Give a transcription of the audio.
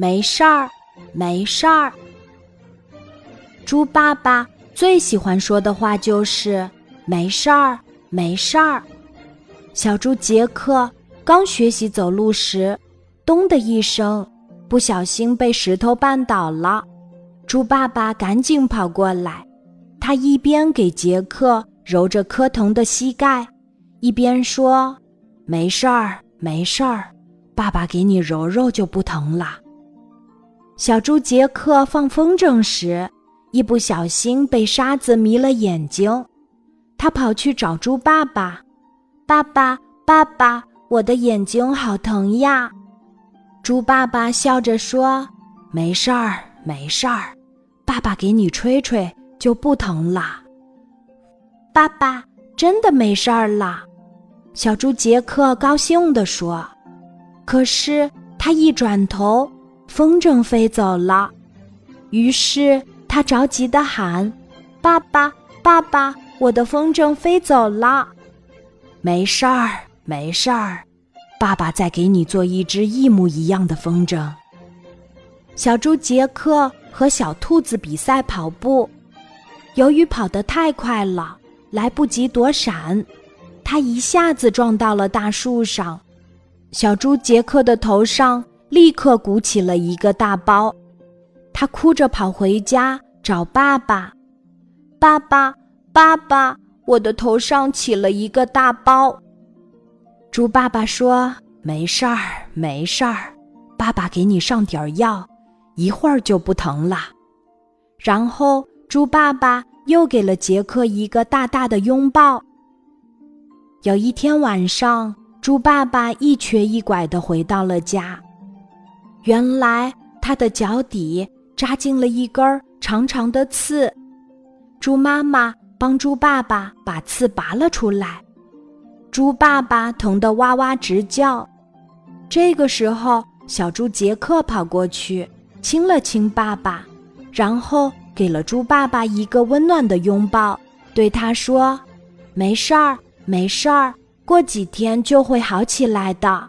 没事儿，没事儿。”猪爸爸最喜欢说的话就是“没事儿，没事儿”。小猪杰克刚学习走路时，咚的一声，不小心被石头绊倒了。猪爸爸赶紧跑过来，他一边给杰克揉着磕疼的膝盖，一边说：“没事儿，没事儿，爸爸给你揉揉就不疼了。”小猪杰克放风筝时。一不小心被沙子迷了眼睛，他跑去找猪爸爸：“爸爸，爸爸，我的眼睛好疼呀！”猪爸爸笑着说：“没事儿，没事儿，爸爸给你吹吹就不疼了。”爸爸真的没事儿了，小猪杰克高兴地说。可是他一转头，风筝飞走了，于是。他着急的喊：“爸爸，爸爸，我的风筝飞走了！”没事儿，没事儿，爸爸再给你做一只一模一样的风筝。小猪杰克和小兔子比赛跑步，由于跑得太快了，来不及躲闪，他一下子撞到了大树上。小猪杰克的头上立刻鼓起了一个大包。他哭着跑回家找爸爸，爸爸，爸爸，我的头上起了一个大包。猪爸爸说：“没事儿，没事儿，爸爸给你上点儿药，一会儿就不疼了。”然后猪爸爸又给了杰克一个大大的拥抱。有一天晚上，猪爸爸一瘸一拐的回到了家，原来他的脚底。扎进了一根长长的刺，猪妈妈帮猪爸爸把刺拔了出来，猪爸爸疼得哇哇直叫。这个时候，小猪杰克跑过去亲了亲爸爸，然后给了猪爸爸一个温暖的拥抱，对他说：“没事儿，没事儿，过几天就会好起来的。”